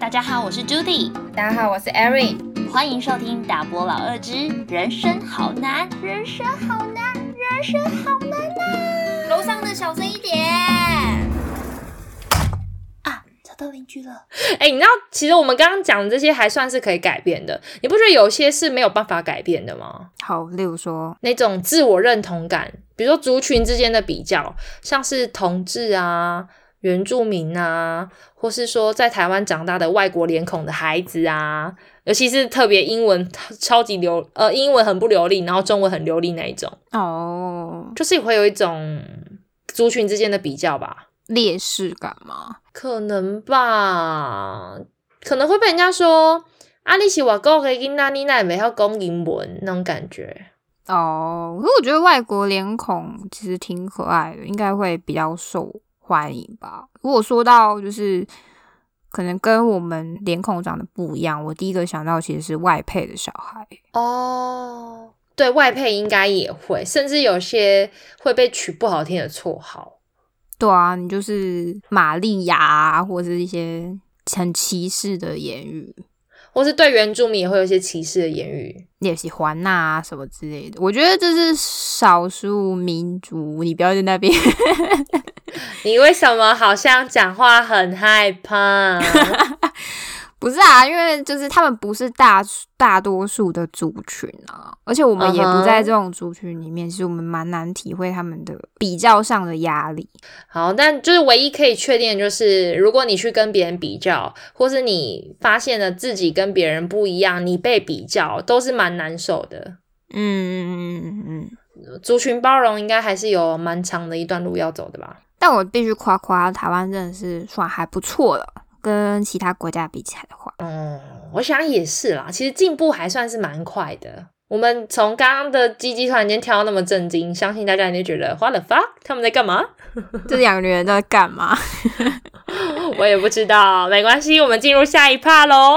大家好，我是 Judy，大家好，我是 Erin，欢迎收听大波老二之人生好难，人生好难，人生好难呐！楼上的小声一点啊，找到邻居了。哎、你知道，其实我们刚刚讲的这些还算是可以改变的，你不觉得有些是没有办法改变的吗？好，例如说，那种自我认同感，比如说族群之间的比较，像是同志啊、原住民啊，或是说在台湾长大的外国脸孔的孩子啊，尤其是特别英文超级流，呃，英文很不流利，然后中文很流利那一种，哦，就是会有一种族群之间的比较吧。劣势感吗？可能吧，可能会被人家说啊，你是外国的囡仔，你那没要讲英文那种感觉。哦，可是我觉得外国脸孔其实挺可爱的，应该会比较受欢迎吧。如果说到就是可能跟我们脸孔长得不一样，我第一个想到其实是外配的小孩。哦，对外配应该也会，甚至有些会被取不好听的绰号。对啊，你就是玛利亚啊，或者是一些很歧视的言语，或是对原住民也会有一些歧视的言语。也喜欢呐、啊、什么之类的。我觉得这是少数民族，你不要在那边。你为什么好像讲话很害怕？不是啊，因为就是他们不是大大多数的族群啊，而且我们也不在这种族群里面，其实我们蛮难体会他们的比较上的压力。好，但就是唯一可以确定的就是，如果你去跟别人比较，或是你发现了自己跟别人不一样，你被比较，都是蛮难受的。嗯嗯嗯嗯。族群包容应该还是有蛮长的一段路要走的吧？但我必须夸夸台湾真的是算还不错了，跟其他国家比起来的话，嗯，我想也是啦，其实进步还算是蛮快的。我们从刚刚的鸡鸡突然间跳到那么震惊，相信大家一定觉得 What the fuck？他们在干嘛？这两个人在干嘛？我也不知道，没关系，我们进入下一趴喽。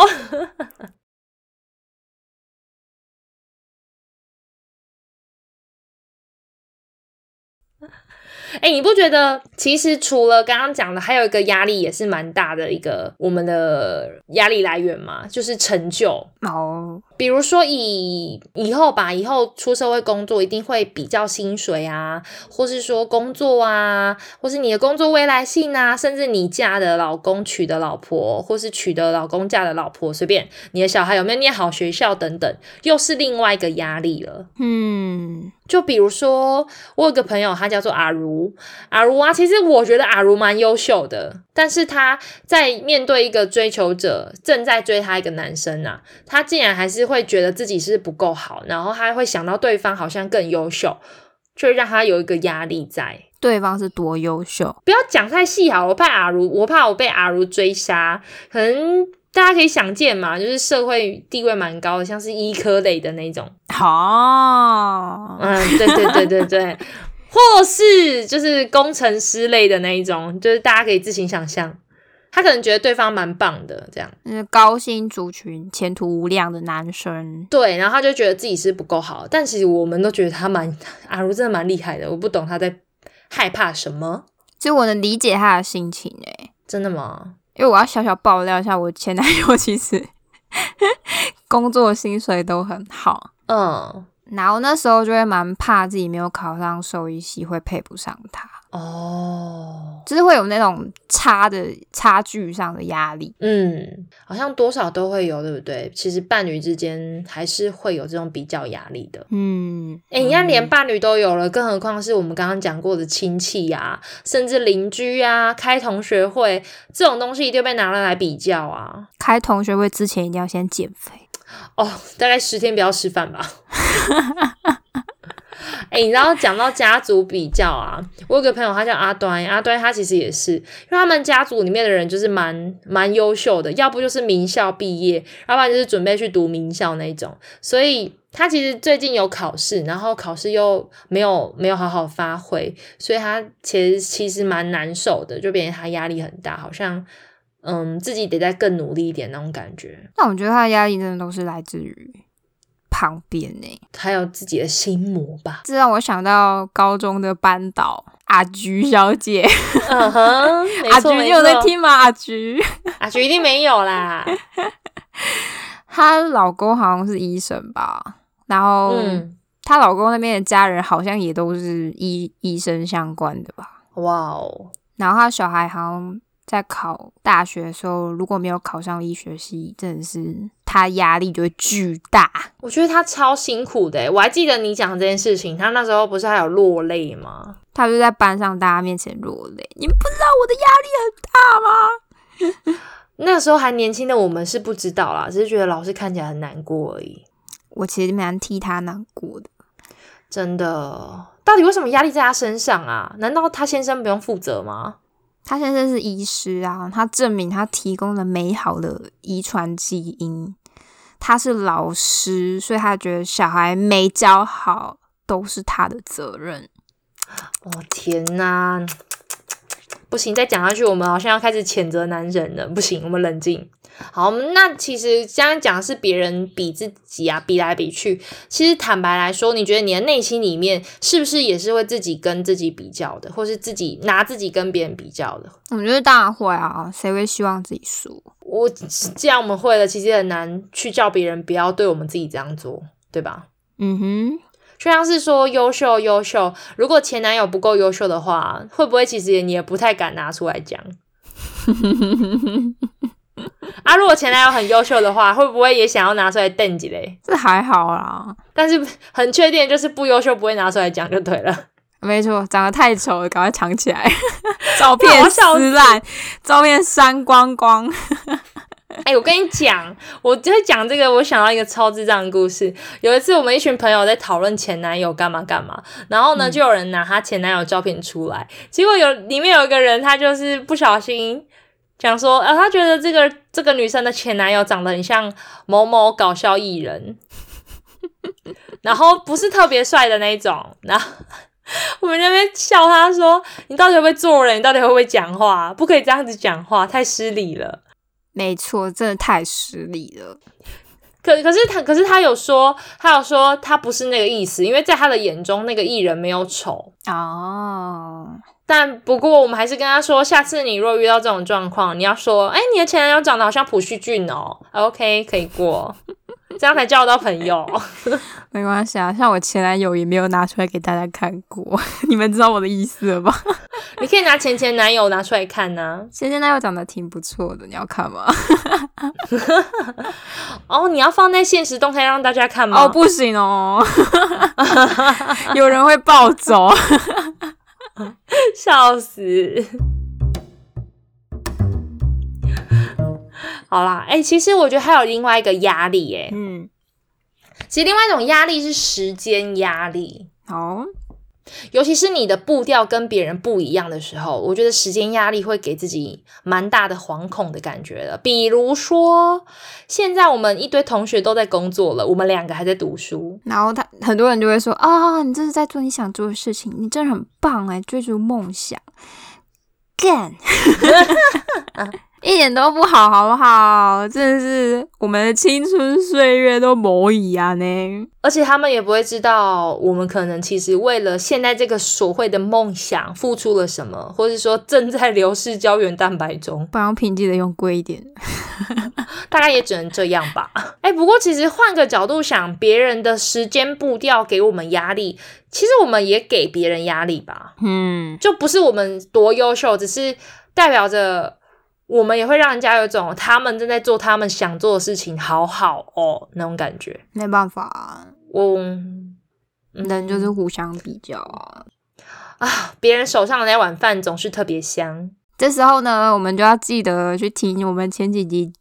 哎、你不觉得其实除了刚刚讲的，还有一个压力也是蛮大的一个我们的压力来源嘛，就是成就。哦，比如说以以后吧，以后出社会工作一定会比较薪水啊，或是说工作啊，或是你的工作未来性啊，甚至你嫁的老公娶的老婆，或是娶的老公嫁的老婆，随便你的小孩有没有念好学校等等，又是另外一个压力了。嗯，就比如说，我有个朋友，他叫做阿如，阿如啊，其实我觉得阿如蛮优秀的，但是他在面对一个追求者正在追他一个男生啊，他竟然还是会觉得自己是不够好，然后他会想到对方好像更优秀，就会让他有一个压力在。对方是多优秀，不要讲太细好，我怕阿如，我怕我被阿如追杀，可能。大家可以想见嘛，就是社会地位蛮高的，像是医科类的那种，好，嗯，对对对对对，或是就是工程师类的那一种，就是大家可以自行想象，他可能觉得对方蛮棒的，这样。就是高薪族群、前途无量的男生，对，然后他就觉得自己是不够好，但其实我们都觉得他蛮阿如真的蛮厉害的，我不懂他在害怕什么，其实我能理解他的心情诶、真的吗？因为我要小小爆料一下，我前男友其实 工作薪水都很好，嗯，然后那时候就会蛮怕自己没有考上兽医系会配不上他，哦，就是会有那种差的差距上的压力。嗯，好像多少都会有，对不对？其实伴侣之间还是会有这种比较压力的。嗯，哎、你看，连伴侣都有了，更何况是我们刚刚讲过的亲戚呀、甚至邻居啊，开同学会这种东西，一定被拿来来比较啊。开同学会之前一定要先减肥。哦，大概十天不要吃饭吧。哎、你知道讲到家族比较啊，我有个朋友，他叫阿端，阿端他其实也是，因为他们家族里面的人就是蛮蛮优秀的，要不就是名校毕业，要不然就是准备去读名校那种，所以他其实最近有考试，然后考试又没有没有好好发挥，所以他其实其实蛮难受的，就变成他压力很大，好像嗯自己得再更努力一点那种感觉。那我觉得他的压力真的都是来自于旁边呢、他有自己的心魔吧。这让我想到高中的班导，阿菊小姐，嗯哼，没阿菊，你有在听吗？阿菊，阿菊一定没有啦。她老公好像是医生吧，然后嗯，她老公那边的家人好像也都是医医生相关的吧。哇哦，然后她小孩好像在考大学的时候，如果没有考上医学系，真的是他压力就会巨大。我觉得他超辛苦的欸。我还记得你讲这件事情，他那时候不是还有落泪吗？他就在班上大家面前落泪，你们不知道我的压力很大吗？那时候还年轻的我们是不知道啦，只是觉得老师看起来很难过而已。我其实蛮替他难过的。真的，到底为什么压力在他身上啊？难道他先生不用负责吗？他先生是医师啊，他证明他提供了美好的遗传基因。他是老师，所以他觉得小孩没教好都是他的责任。我天哪，不行，再讲下去，我们好像要开始谴责男人了。不行，我们冷静。好，那其实刚刚讲的是别人比自己啊，比来比去。其实坦白来说，你觉得你的内心里面是不是也是会自己跟自己比较的，或是自己拿自己跟别人比较的？我觉得当然会啊，谁会希望自己输？我既然我们会了，其实很难去叫别人不要对我们自己这样做，对吧？嗯哼，就像是说优秀优秀，如果前男友不够优秀的话，会不会其实也你也不太敢拿出来讲？啊，如果前男友很优秀的话，会不会也想要拿出来瞪几嘞？这还好啦，但是很确定就是不优秀不会拿出来讲就对了。没错，长得太丑了，赶快藏起来，照片撕烂，照片删光光。哎、我跟你讲，我在讲这个，我想到一个超智障的故事。有一次，我们一群朋友在讨论前男友干嘛干嘛，然后呢，就有人拿他前男友照片出来，结果有里面有一个人，他就是不小心讲说，呃，他觉得这个这个女生的前男友长得很像某某搞笑艺人，然后不是特别帅的那一种，然后。我们那边笑他说：“你到底会不会做人？你到底会不会讲话？不可以这样子讲话，太失礼了。”没错，真的太失礼了。可可是他，可是他有说，他有说他不是那个意思，因为在他的眼中，那个艺人没有丑。哦，但不过，我们还是跟他说，下次你若遇到这种状况，你要说，哎、你的前男友长得好像朴叙俊哦，OK，可以过，这样才交得到朋友。没关系啊，像我前男友也没有拿出来给大家看过，你们知道我的意思了吧？你可以拿前前男友拿出来看呐、前前男友长得挺不错的，你要看吗？哦，你要放在现实动态让大家看吗？哦，不行哦，有人会暴走。笑死！好啦，哎、其实我觉得还有另外一个压力、哎，嗯，其实另外一种压力是时间压力，好，尤其是你的步调跟别人不一样的时候，我觉得时间压力会给自己蛮大的惶恐的感觉的。比如说，现在我们一堆同学都在工作了，我们两个还在读书，然后他很多人就会说啊、你这是在做你想做的事情，你真的很棒哎，追逐梦想，干，一点都不好，好不好？真的是我们的青春岁月都磨一啊呢。而且他们也不会知道我们可能其实为了现在这个所谓的梦想付出了什么，或是说正在流失胶原蛋白中，不然我平记得用贵一点。大概也只能这样吧。哎，不过其实换个角度想，别人的时间步调给我们压力，其实我们也给别人压力吧。嗯，就不是我们多优秀，只是代表着我们也会让人家有一種他们正在做他们想做的事情，好好哦那种感觉。没办法、啊，我、嗯人就是互相比较啊。啊，别人手上的那碗饭总是特别香。这时候呢，我们就要记得去听我们前几集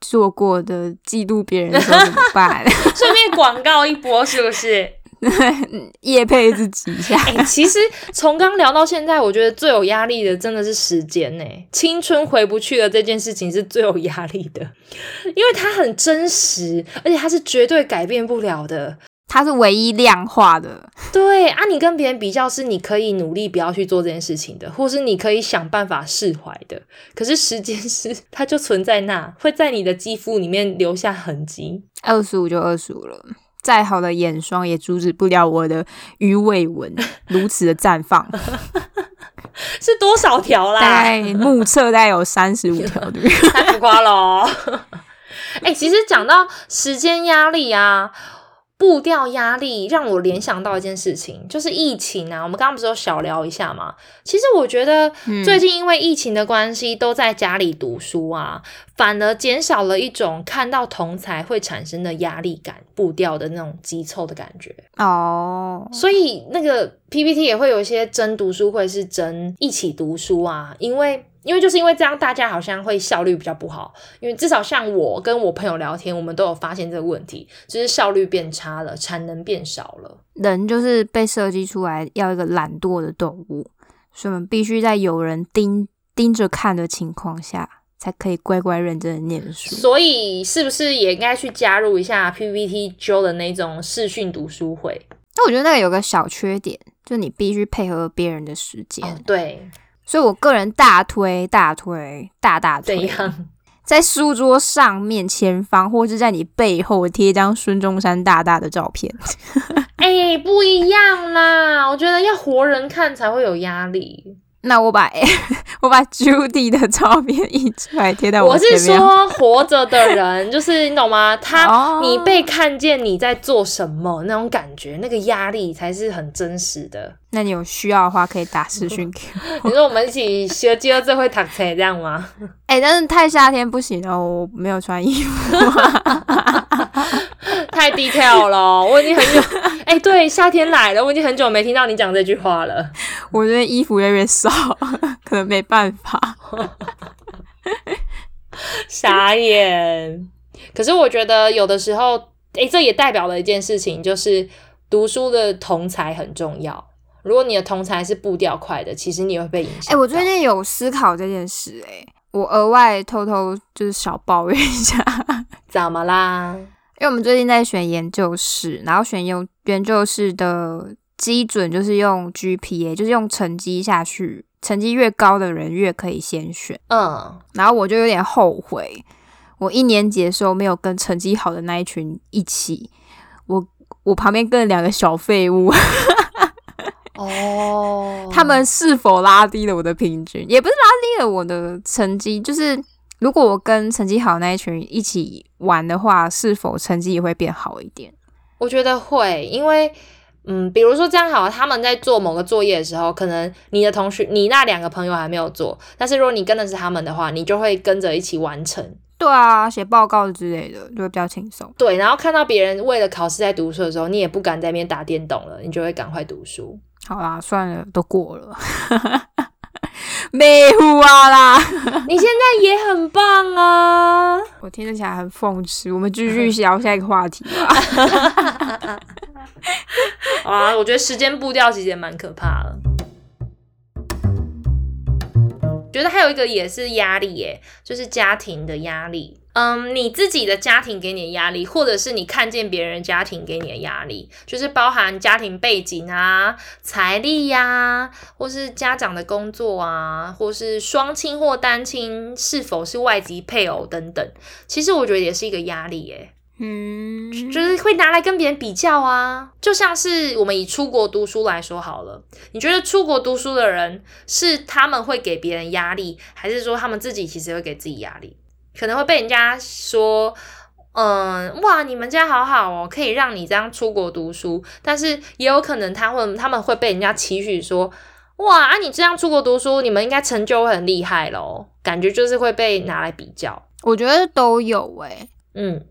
做过的记录别人的时候怎么办，顺便广告一波，是不是？夜配自己一下。哎、其实从刚聊到现在，我觉得最有压力的真的是时间呢。青春回不去了这件事情是最有压力的，因为它很真实，而且它是绝对改变不了的。它是唯一量化的，对啊，你跟别人比较是你可以努力不要去做这件事情的，或是你可以想办法释怀的。可是时间是它就存在那，会在你的肌肤里面留下痕迹。二十五就二十五了。再好的眼霜也阻止不了我的鱼尾纹 如此的绽放。是多少条啦？大概目测大概有三十五条，对不对？太浮夸了哦。哎、其实讲到时间压力啊，步调压力，让我联想到一件事情，就是疫情啊。我们刚刚不是有小聊一下嘛？其实我觉得嗯最近因为疫情的关系，都在家里读书啊，反而减少了一种看到同才会产生的压力感、步调的那种急凑的感觉。哦，所以那个 PPT 也会有一些真读书会是真一起读书啊，因为因为就是因为这样，大家好像会效率比较不好。因为至少像我跟我朋友聊天，我们都有发现这个问题，就是效率变差了，产能变少了。人就是被设计出来要一个懒惰的动物，所以我们必须在有人盯盯着看的情况下，才可以乖乖认真的念书。所以是不是也应该去加入一下 PPT Joe 的那种视讯读书会？但我觉得那个有个小缺点，就你必须配合别人的时间。哦，对，所以我个人大推大推大大推，怎样？在书桌上面前方，或是在你背后贴一张孙中山大大的照片。哎、不一样啦！我觉得要活人看才会有压力。那我把 我把 Judy 的照片印出来贴在我前面。是说，活着的人，就是你懂吗？他、哦你被看见你在做什么那种感觉，那个压力才是很真实的。那你有需要的话，可以打视讯给我。你说我们一起学接着这会躺车这样吗？哎、但是太夏天不行哦，我没有穿衣服。太 detail 了，我已经很久 哎、对，夏天来了，我已经很久没听到你讲这句话了。我觉得衣服越来越少，可能没办法。傻眼。可是我觉得有的时候，诶，这也代表了一件事情，就是读书的同才很重要。如果你的同才是步调快的，其实你也会被影响哎、到。我最近有思考这件事、哎，我额外偷偷就是小抱怨一下，怎么啦？因为我们最近在选研究室，然后选研研究室的基准就是用 GPA，就是用成绩下去，成绩越高的人越可以先选。嗯，然后我就有点后悔，我一年级的时候没有跟成绩好的那一群一起，我我旁边跟了两个小废物，哦，他们是否拉低了我的平均？也不是拉低了我的成绩，就是如果我跟成绩好的那一群一起玩的话，是否成绩也会变好一点？我觉得会，因为嗯，比如说这样好，他们在做某个作业的时候，可能你的同学，你那两个朋友还没有做，但是如果你跟的是他们的话，你就会跟着一起完成。对啊，写报告之类的就会比较轻松。对，然后看到别人为了考试在读书的时候，你也不敢在那边打电动了，你就会赶快读书。好啦，算了，都过了，没胡啊啦！你现在也很棒啊！我听得起来很讽刺。我们继续聊下一个话题吧。啊，我觉得时间步调其实也蛮可怕的。觉得还有一个也是压力耶，就是家庭的压力。嗯，你自己的家庭给你的压力，或者是你看见别人家庭给你的压力，就是包含家庭背景啊、财力呀、或是家长的工作啊，或是双亲或单亲是否是外籍配偶等等。其实我觉得也是一个压力耶。嗯，就是会拿来跟别人比较啊，就像是我们以出国读书来说好了，你觉得出国读书的人是他们会给别人压力，还是说他们自己其实会给自己压力？可能会被人家说，嗯，哇，你们家好好哦，可以让你这样出国读书，但是也有可能他会他们会被人家期许说，哇，啊，你这样出国读书，你们应该成就会很厉害咯，感觉就是会被拿来比较，我觉得都有诶、嗯。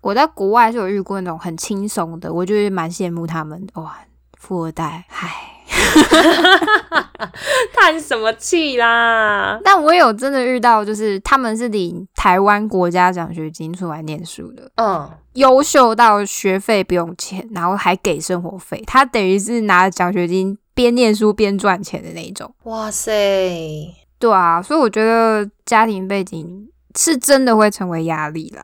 我在国外是有遇过那种很轻松的，我就是蛮羡慕他们哇，富二代，唉。叹什么气啦？但我有真的遇到，就是他们是领台湾国家奖学金出来念书的，嗯，优秀到学费不用钱，然后还给生活费，他等于是拿奖学金边念书边赚钱的那一种。哇塞，对啊，所以我觉得家庭背景是真的会成为压力啦。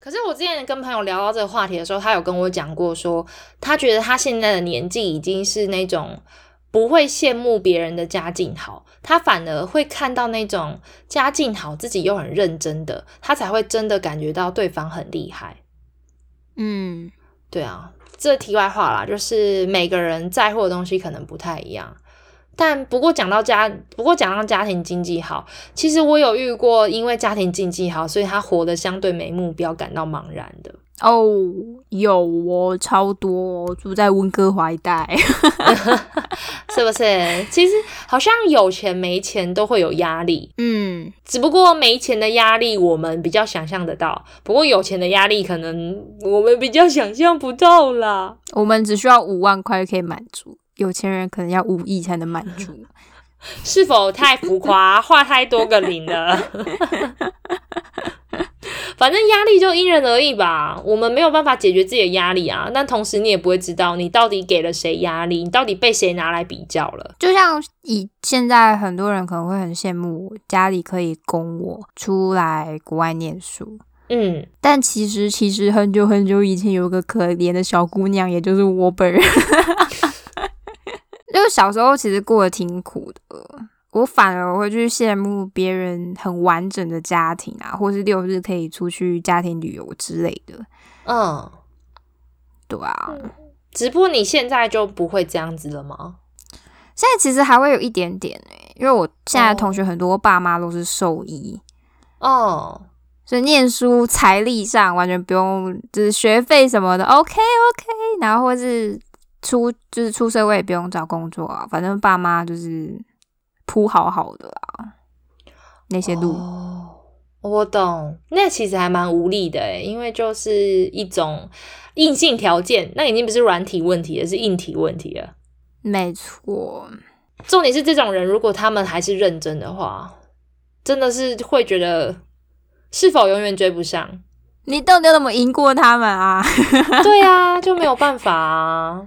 可是我之前跟朋友聊到这个话题的时候，他有跟我讲过说，他觉得他现在的年纪已经是那种不会羡慕别人的家境好，他反而会看到那种家境好、自己又很认真的，他才会真的感觉到对方很厉害。嗯，对啊，这题外话啦，就是每个人在乎的东西可能不太一样。但不过讲到家，不过讲到家庭经济好，其实我有遇过，因为家庭经济好，所以他活得相对没目标，感到茫然的。哦，有哦，超多哦住在温哥华一带。是不是？其实好像有钱没钱都会有压力，嗯，只不过没钱的压力我们比较想象得到，不过有钱的压力可能我们比较想象不到啦。我们只需要五万块就可以满足，有钱人可能要五亿才能满足。是否太浮夸，画太多个零了？反正压力就因人而异吧，我们没有办法解决自己的压力啊。但同时你也不会知道你到底给了谁压力，你到底被谁拿来比较了。就像以现在很多人可能会很羡慕我家里可以供我出来国外念书，嗯，但其实其实很久很久以前有个可怜的小姑娘，也就是我本人，就是小时候其实过得挺苦的。我反而会去羡慕别人很完整的家庭啊，或是六日可以出去家庭旅游之类的。嗯，对啊，只不过你现在就不会这样子了吗？现在其实还会有一点点诶、因为我现在同学很多爸妈都是兽医，哦，所以念书财力上完全不用，就是学费什么的 OK OK，然后或是出就是出社会也不用找工作啊，反正爸妈就是铺好好的啊，那些路。哦，我懂，那其实还蛮无力的诶，因为就是一种硬性条件，那已经不是软体问题而，是硬体问题了。没错，重点是这种人，如果他们还是认真的话，真的是会觉得是否永远追不上。你到底要怎么赢过他们啊？对啊，就没有办法啊。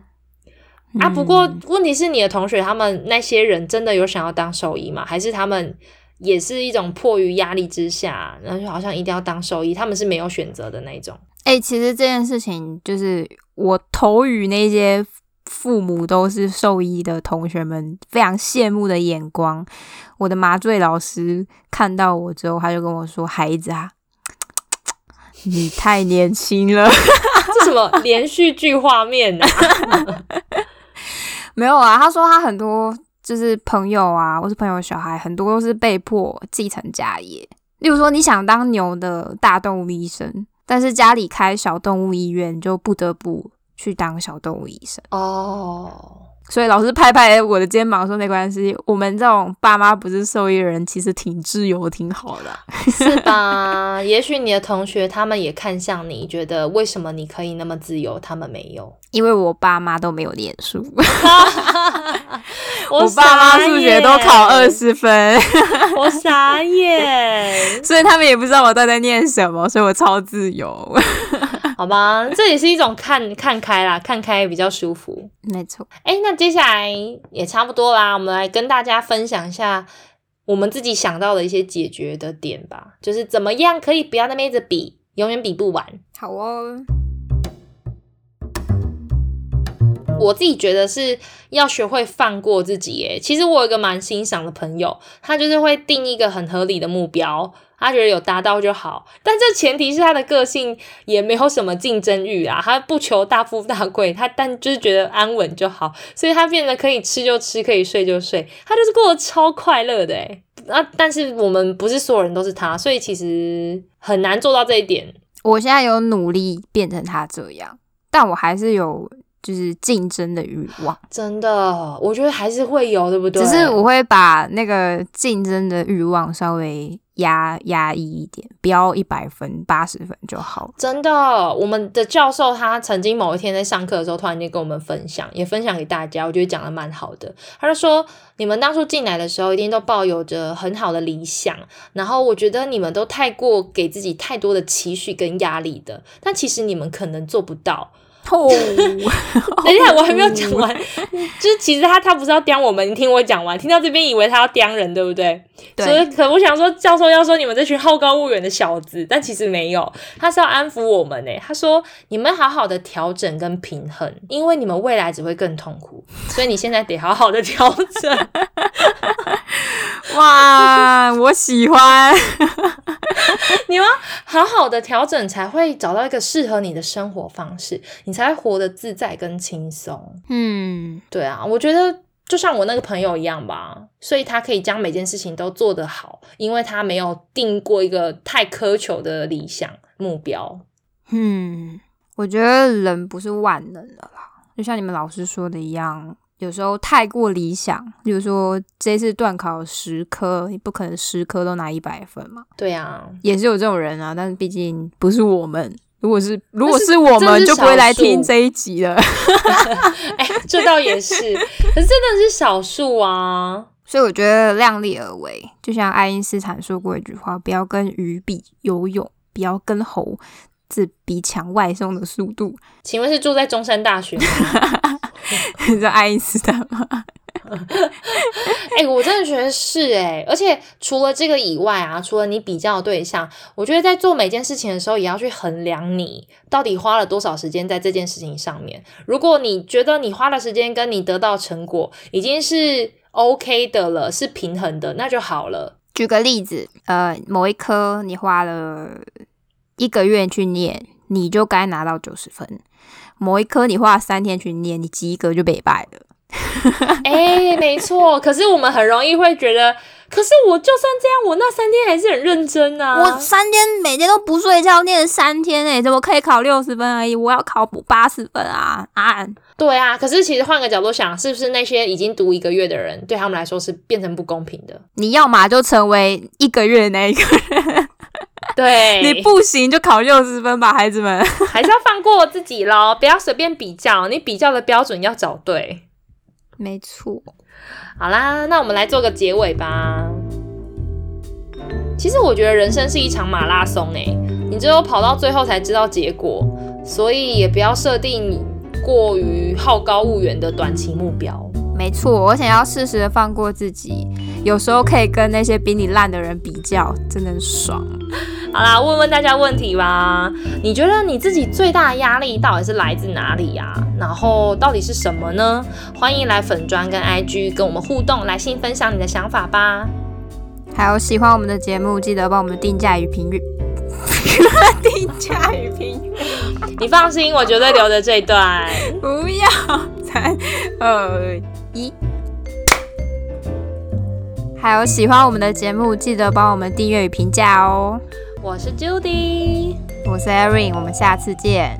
啊，不过嗯问题是你的同学他们那些人真的有想要当兽医吗？还是他们也是一种迫于压力之下，然后就好像一定要当兽医，他们是没有选择的那一种。哎、其实这件事情就是我投予那些父母都是兽医的同学们非常羡慕的眼光。我的麻醉老师看到我之后，他就跟我说：“孩子啊，你太年轻了。这什么连续剧画面啊？”没有啊，他说他很多就是朋友啊，或是朋友小孩，很多都是被迫继承家业。例如说，你想当牛的大动物医生，但是家里开小动物医院，就不得不去当小动物医生。哦，所以老师拍拍我的肩膀说：“没关系，我们这种爸妈不是受益人，其实挺自由，挺好的啊。是吧？也许你的同学他们也看向你，觉得为什么你可以那么自由，他们没有。因为我爸妈都没有念书，我 我爸妈数学都考二十，十分，我傻眼。所以他们也不知道我到底在念什么，所以我超自由。好吧，这也是一种看看开啦，看开比较舒服。没错，哎，那接下来也差不多啦，我们来跟大家分享一下我们自己想到的一些解决的点吧，就是怎么样可以不要那么一直比，永远比不完。好哦。我自己觉得是要学会放过自己。耶，其实我有一个蛮欣赏的朋友，他就是会定一个很合理的目标，他觉得有达到就好。但这前提是他的个性也没有什么竞争欲啊，他不求大富大贵，他但就是觉得安稳就好，所以他变得可以吃就吃，可以睡就睡，他就是过得超快乐的诶啊，但是我们不是所有人都是他，所以其实很难做到这一点。我现在有努力变成他这样，但我还是有就是竞争的欲望，真的，我觉得还是会有，对不对？只是我会把那个竞争的欲望稍微压压抑一点，不要一百分、八十分就好。真的，我们的教授他曾经某一天在上课的时候，突然间跟我们分享，也分享给大家，我觉得讲的蛮好的。他就说，你们当初进来的时候，一定都抱有着很好的理想，然后我觉得你们都太过给自己太多的期许跟压力的，但其实你们可能做不到。哦，等一下，我还没有讲完，就是其实他他不是要刁我们，你听我讲完，听到这边以为他要刁人，对不对？所以，可我想说，教授要说你们这群好高骛远的小子，但其实没有，他是要安抚我们呢。他说你们好好的调整跟平衡，因为你们未来只会更痛苦，所以你现在得好好的调整。哇，我喜欢。你要好好的调整，才会找到一个适合你的生活方式，你才会活得自在跟轻松。嗯，对啊，我觉得就像我那个朋友一样吧，所以他可以将每件事情都做得好，因为他没有定过一个太苛求的理想目标。嗯，我觉得人不是万能的啦，就像你们老师说的一样，有时候太过理想，比如说这次段考十科，你不可能十科都拿一百分嘛，对啊，也是有这种人啊，但是毕竟不是我们。如果是如果是是我们，就不会来听这一集了。哎，这倒也是，可是真的是少数啊。所以我觉得量力而为，就像爱因斯坦说过一句话：不要跟鱼比游泳，不要跟猴子比抢外送的速度。请问是住在中山大学吗？你知道爱因斯坦吗？哎、我真的觉得是哎、而且除了这个以外啊，除了你比较的对象，我觉得在做每件事情的时候，也要去衡量你到底花了多少时间在这件事情上面。如果你觉得你花的时间跟你得到成果已经是 OK 的了，是平衡的，那就好了。举个例子，呃，某一科你花了一个月去念，你就该拿到九十分；某一科你花了三天去念，你及格就被败了。哎、没错。可是我们很容易会觉得，可是我就算这样，我那三天还是很认真啊。我三天每天都不睡觉，念了三天诶、怎么可以考六十分而已？我要考补八十分啊！啊，对啊，可是其实换个角度想，是不是那些已经读一个月的人，对他们来说是变成不公平的？你要么就成为一个月的那一个人，对，你不行就考六十分吧，孩子们。还是要放过自己喽，不要随便比较，你比较的标准要找对。没错，好啦，那我们来做个结尾吧。其实我觉得人生是一场马拉松诶，你只有跑到最后才知道结果，所以也不要设定过于好高骛远的短期目标。没错，我想要适时的放过自己，有时候可以跟那些比你烂的人比较，真的很爽。好啦，问问大家问题吧。你觉得你自己最大的压力到底是来自哪里呀、然后到底是什么呢？欢迎来粉砖跟 IG 跟我们互动，来信分享你的想法吧。还有喜欢我们的节目，记得帮我们定价与评语。定价与评语，你放心，我绝对留着这一段。不要，三二一。还有喜欢我们的节目，记得帮我们订阅与评价哦。我是 Judy，我是 Erin，我们下次见。